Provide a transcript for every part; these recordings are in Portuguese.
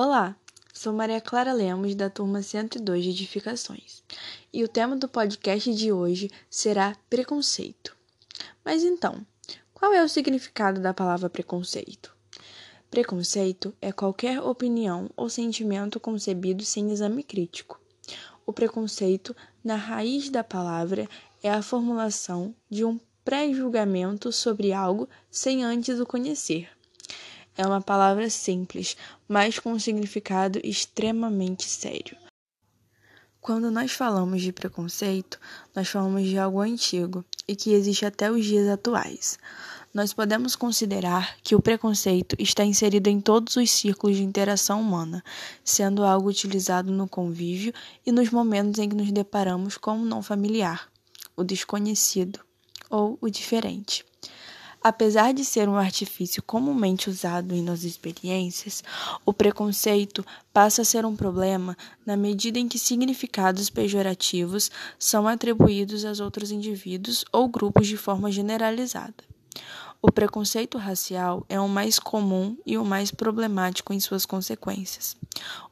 Olá, sou Maria Clara Lemos, da turma 102 de Edificações, e o tema do podcast de hoje será preconceito. Mas então, qual é o significado da palavra preconceito? Preconceito é qualquer opinião ou sentimento concebido sem exame crítico. O preconceito, na raiz da palavra, é a formulação de um pré-julgamento sobre algo sem antes o conhecer é uma palavra simples, mas com um significado extremamente sério. Quando nós falamos de preconceito, nós falamos de algo antigo e que existe até os dias atuais. Nós podemos considerar que o preconceito está inserido em todos os círculos de interação humana, sendo algo utilizado no convívio e nos momentos em que nos deparamos com o não familiar, o desconhecido ou o diferente. Apesar de ser um artifício comumente usado em nossas experiências, o preconceito passa a ser um problema na medida em que significados pejorativos são atribuídos aos outros indivíduos ou grupos de forma generalizada. O preconceito racial é o mais comum e o mais problemático em suas consequências.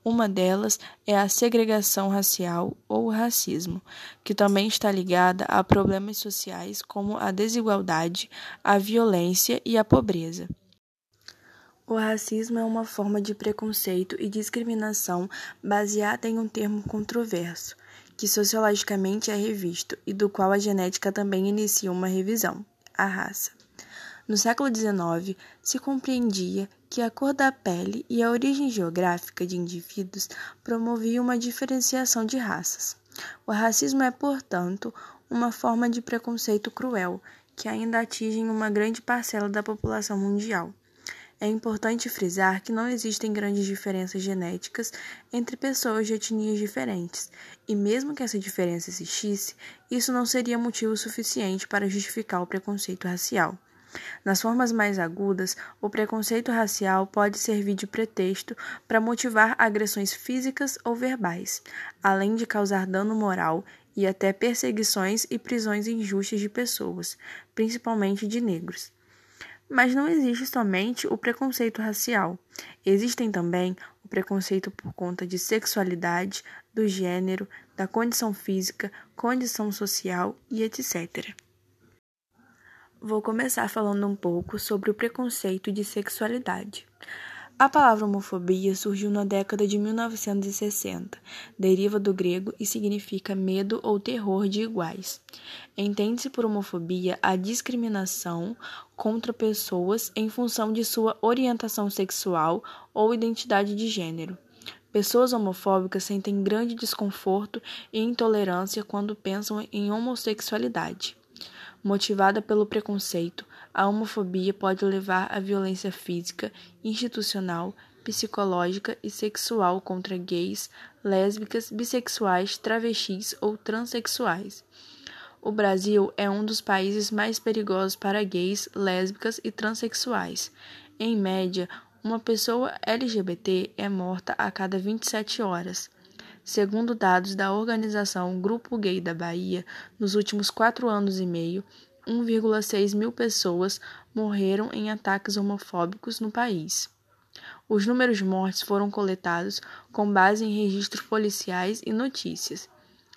Uma delas é a segregação racial ou racismo, que também está ligada a problemas sociais como a desigualdade, a violência e a pobreza. O racismo é uma forma de preconceito e discriminação baseada em um termo controverso, que sociologicamente é revisto e do qual a genética também inicia uma revisão: a raça. No século XIX, se compreendia que a cor da pele e a origem geográfica de indivíduos promoviam uma diferenciação de raças. O racismo é, portanto, uma forma de preconceito cruel que ainda atinge uma grande parcela da população mundial. É importante frisar que não existem grandes diferenças genéticas entre pessoas de etnias diferentes, e mesmo que essa diferença existisse, isso não seria motivo suficiente para justificar o preconceito racial. Nas formas mais agudas, o preconceito racial pode servir de pretexto para motivar agressões físicas ou verbais, além de causar dano moral e até perseguições e prisões injustas de pessoas, principalmente de negros. Mas não existe somente o preconceito racial. Existem também o preconceito por conta de sexualidade, do gênero, da condição física, condição social e etc. Vou começar falando um pouco sobre o preconceito de sexualidade. A palavra homofobia surgiu na década de 1960, deriva do grego e significa medo ou terror de iguais. Entende-se por homofobia a discriminação contra pessoas em função de sua orientação sexual ou identidade de gênero. Pessoas homofóbicas sentem grande desconforto e intolerância quando pensam em homossexualidade. Motivada pelo preconceito, a homofobia pode levar à violência física, institucional, psicológica e sexual contra gays, lésbicas, bissexuais, travestis ou transexuais. O Brasil é um dos países mais perigosos para gays, lésbicas e transexuais. Em média, uma pessoa LGBT é morta a cada 27 horas. Segundo dados da organização Grupo Gay da Bahia, nos últimos quatro anos e meio, 1,6 mil pessoas morreram em ataques homofóbicos no país. Os números de mortes foram coletados com base em registros policiais e notícias.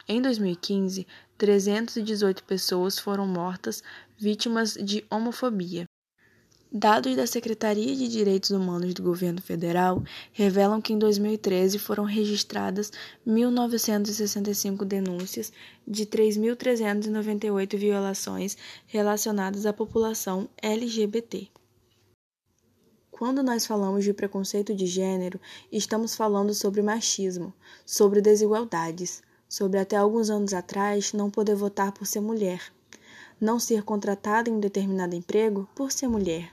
Em 2015, 318 pessoas foram mortas vítimas de homofobia. Dados da Secretaria de Direitos Humanos do Governo Federal revelam que em 2013 foram registradas 1.965 denúncias de 3.398 violações relacionadas à população LGBT. Quando nós falamos de preconceito de gênero, estamos falando sobre machismo, sobre desigualdades, sobre até alguns anos atrás não poder votar por ser mulher não ser contratada em determinado emprego por ser mulher.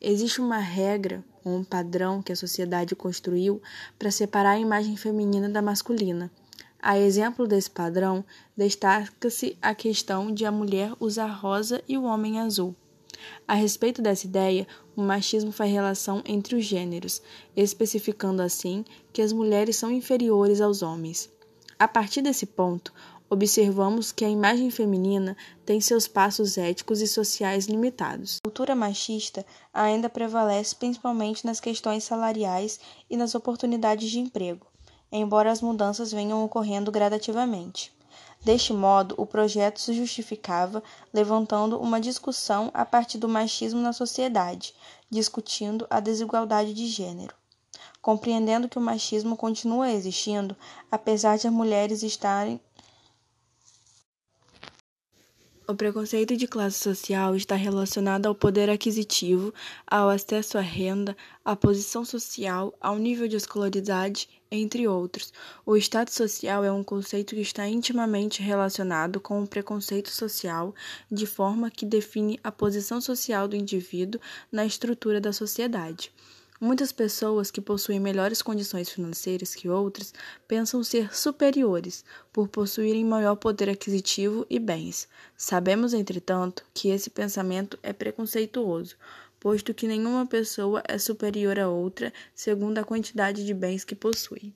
Existe uma regra ou um padrão que a sociedade construiu para separar a imagem feminina da masculina. A exemplo desse padrão, destaca-se a questão de a mulher usar rosa e o homem azul. A respeito dessa ideia, o machismo faz relação entre os gêneros, especificando assim que as mulheres são inferiores aos homens. A partir desse ponto, observamos que a imagem feminina tem seus passos éticos e sociais limitados. A cultura machista ainda prevalece principalmente nas questões salariais e nas oportunidades de emprego, embora as mudanças venham ocorrendo gradativamente. Deste modo, o projeto se justificava levantando uma discussão a partir do machismo na sociedade, discutindo a desigualdade de gênero compreendendo que o machismo continua existindo, apesar de as mulheres estarem. O preconceito de classe social está relacionado ao poder aquisitivo, ao acesso à renda, à posição social, ao nível de escolaridade, entre outros. O estado social é um conceito que está intimamente relacionado com o preconceito social, de forma que define a posição social do indivíduo na estrutura da sociedade. Muitas pessoas que possuem melhores condições financeiras que outras pensam ser superiores por possuírem maior poder aquisitivo e bens. Sabemos, entretanto, que esse pensamento é preconceituoso, posto que nenhuma pessoa é superior a outra segundo a quantidade de bens que possui.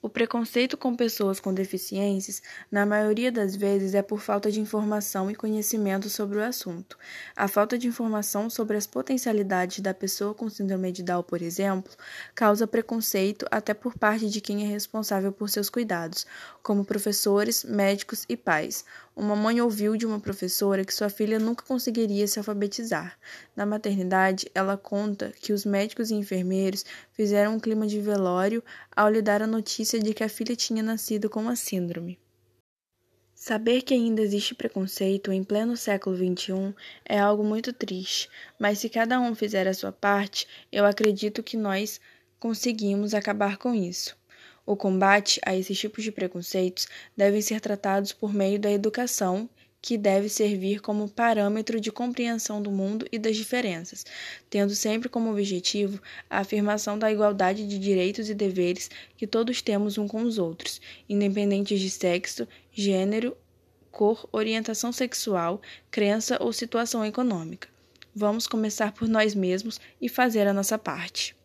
O preconceito com pessoas com deficiências, na maioria das vezes, é por falta de informação e conhecimento sobre o assunto. A falta de informação sobre as potencialidades da pessoa com síndrome de Down, por exemplo, causa preconceito até por parte de quem é responsável por seus cuidados, como professores, médicos e pais. Uma mãe ouviu de uma professora que sua filha nunca conseguiria se alfabetizar. Na maternidade, ela conta que os médicos e enfermeiros fizeram um clima de velório ao lhe dar a notícia de que a filha tinha nascido com a síndrome. Saber que ainda existe preconceito em pleno século XXI é algo muito triste, mas se cada um fizer a sua parte, eu acredito que nós conseguimos acabar com isso. O combate a esses tipos de preconceitos devem ser tratados por meio da educação, que deve servir como parâmetro de compreensão do mundo e das diferenças, tendo sempre como objetivo a afirmação da igualdade de direitos e deveres que todos temos uns com os outros, independentes de sexo, gênero, cor, orientação sexual, crença ou situação econômica. Vamos começar por nós mesmos e fazer a nossa parte.